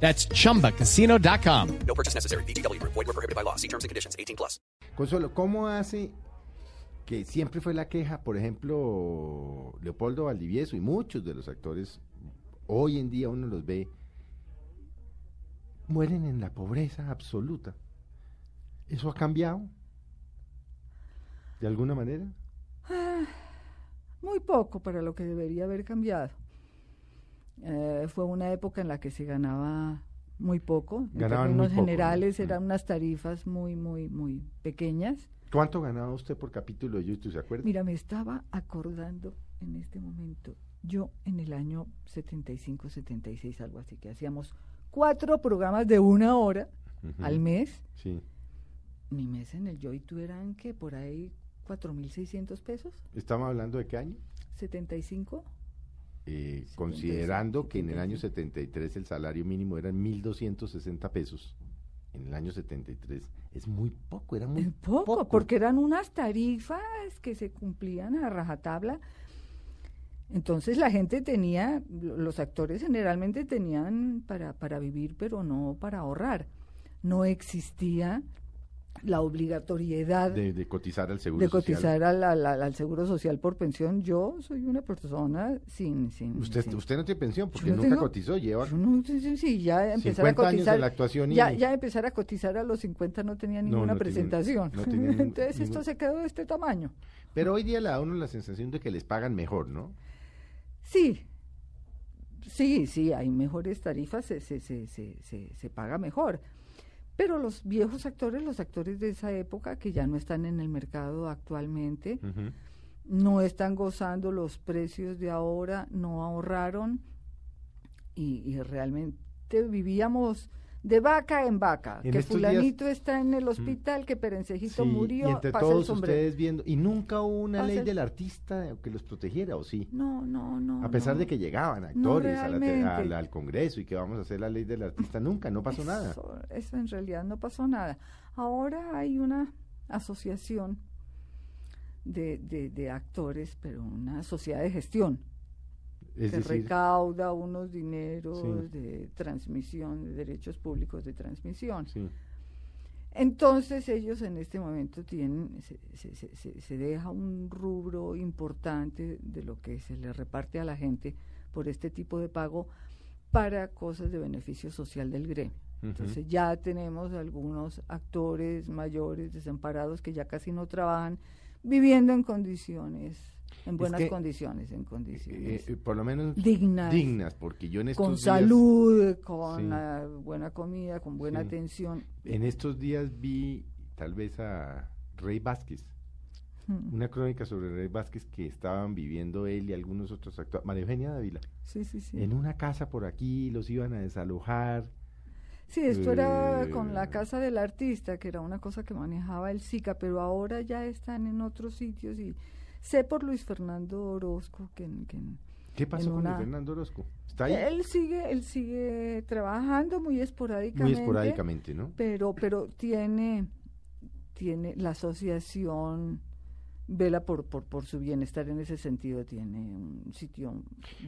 That's chumbacasino.com. No purchase necessary. BGW. Void were prohibited by law. See terms and conditions. 18 plus. Consuelo, ¿cómo hace que siempre fue la queja, por ejemplo, Leopoldo Valdivieso y muchos de los actores, hoy en día uno los ve, mueren en la pobreza absoluta? ¿Eso ha cambiado? ¿De alguna manera? Muy poco para lo que debería haber cambiado. Eh, fue una época en la que se ganaba muy poco. En Ganaban términos muy poco, ¿no? generales Mm. eran unas tarifas muy, muy, muy pequeñas. ¿Cuánto ganaba usted por capítulo de YouTube, se acuerda? Mira, me estaba acordando en este momento, yo en el año 75, 76, algo así, que hacíamos cuatro programas de una hora al mes. Sí. Mi mes en el YouTube eran que por ahí 4.600 pesos, ¿Estamos hablando de qué año? 75. Eh, 75, considerando que en el año 75. 73 el salario mínimo eran 1.260 pesos, en el año 73 es muy poco, era muy Muy poco, porque eran unas tarifas que se cumplían a rajatabla. Entonces la gente tenía, lo- los actores generalmente tenían para, para vivir, pero no para ahorrar. No existía la obligatoriedad de, de cotizar al seguro de social. cotizar al, al- al- al seguro social por pensión. Yo soy una persona sin... sin Usted, sin- usted no tiene pensión porque no nunca tengo- cotizó, lleva yo no, sí, sí, sí, ya empezar 50 a cotizar. de la actuación y- ya, ya empezar a cotizar a los 50 no tenía ninguna no presentación. ningún- Entonces esto se quedó de este tamaño. Pero hoy día le da a uno la sensación de que les pagan mejor, ¿no? Sí, sí, sí, hay mejores tarifas, se, se, se, se, se, se paga mejor. Pero los viejos actores, los actores de esa época que ya no están en el mercado actualmente, no están gozando los precios de ahora, no ahorraron. Y, y realmente vivíamos de vaca en vaca. En que días- fulanito está en el hospital, que Perencejito Sí, murió, y entre pasa el todos sombrero. ustedes viendo, y nunca hubo una Pasa ley el- del artista que los protegiera, ¿o sí? No, no, no. A pesar no. de que llegaban No, actores a la al, Congreso y que vamos a hacer la ley del artista, nunca, no pasó nada. Eso, eso en realidad no pasó nada. Ahora hay una asociación de, de, de actores, pero una sociedad de gestión Es que decir, recauda unos dineros Sí. de transmisión, de derechos públicos de transmisión. sí. Entonces ellos en este momento tienen, se, se- se- se- deja un rubro importante de lo que se le reparte a la gente por este tipo de pago para cosas de beneficio social del gremio. Entonces ya tenemos algunos actores mayores desamparados que ya casi no trabajan, viviendo en condiciones, en buenas que, condiciones, en Eh, condiciones eh, por lo menos dignas, dignas, porque yo en estos con días, salud, con Sí. buena comida, con buena Sí. atención. en estos días vi tal vez a Rey Vázquez, Mm. una crónica sobre Rey Vázquez que estaban viviendo él y algunos otros actores, María Eugenia Dávila, Sí, sí, sí. en una casa por aquí, los iban a desalojar. Sí, esto era Eh, con la casa del artista, que era una cosa que manejaba el SICA, pero ahora ya están en otros sitios y sé por Luis Fernando Orozco que, que ¿Qué pasó con Luis Fernando Orozco? ¿Está ahí? él sigue, él sigue trabajando muy esporádicamente, Muy esporádicamente, ¿no? pero, pero tiene, tiene la asociación vela por, por, por su bienestar en ese sentido, tiene un sitio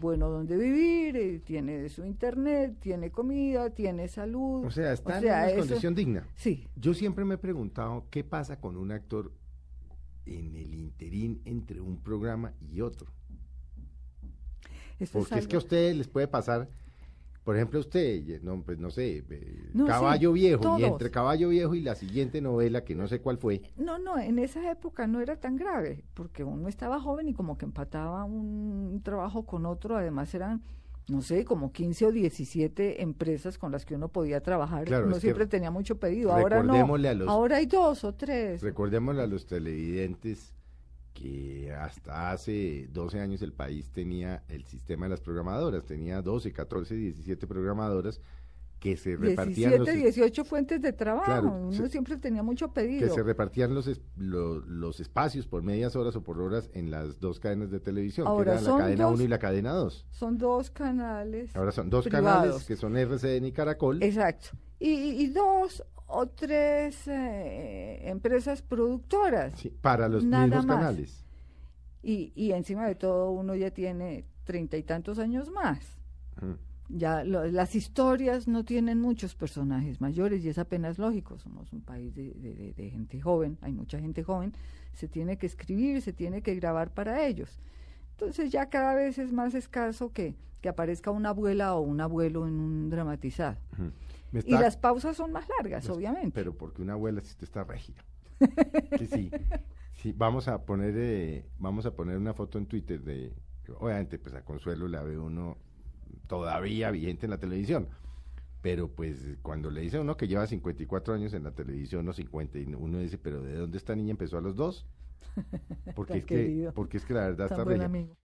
bueno donde vivir, eh, tiene su internet, tiene comida, tiene salud. O sea, está O sea, en una eso- condición digna. Sí, Yo siempre me he preguntado qué pasa con un actor en el interín entre un programa y otro. esto Porque es, que a ustedes les puede pasar, por ejemplo, a usted, no, pues no sé, eh, sí, Caballo Viejo, y entre Caballo Viejo y la siguiente novela, que no sé cuál fue, No, no, en esa época no era tan grave, porque uno estaba joven y como que empataba un trabajo con otro, además eran, no sé, como 15 o 17 empresas con las que uno podía trabajar, Claro, uno siempre tenía mucho pedido, ahora no, recordémosle a los- ahora hay dos o tres. recordémosle a los televidentes que hasta hace 12 años el país tenía el sistema de las programadoras, tenía 12, 14, 17 programadoras que se repartían los, 17, 18 fuentes de trabajo. Claro, Uno se- siempre tenía mucho que pedido. se repartían los, es- lo- los espacios por medias horas o por horas en las dos cadenas de televisión, Ahora que era la cadena dos- 1 y la cadena 2. Son dos canales. Ahora son dos privados. canales que son RCN y Caracol. Exacto. Y, y dos o tres eh, empresas productoras. sí, para los Nada mismos más. canales. Y, y encima de todo uno ya tiene treinta y tantos años más. Ujú. Ya lo- las historias no tienen muchos personajes mayores y es apenas lógico. Somos un país de, de- gente joven, hay mucha gente joven. Se tiene que escribir, se tiene que grabar para ellos. Entonces ya cada vez es más escaso que, que aparezca una abuela o un abuelo en un dramatizado. Y las pausas son más largas, Pues, obviamente. Pero porque una abuela sí está regia. Que sí. Sí, vamos a poner eh, vamos a poner una foto en Twitter de obviamente pues a Consuelo la ve uno todavía vigente en la televisión. Pero pues cuando le dice a uno que lleva 54 años en la televisión o 50 y uno dice, "¿Pero de dónde esta niña empezó a los dos?" Porque es que porque es que la verdad Tan está buen amigo.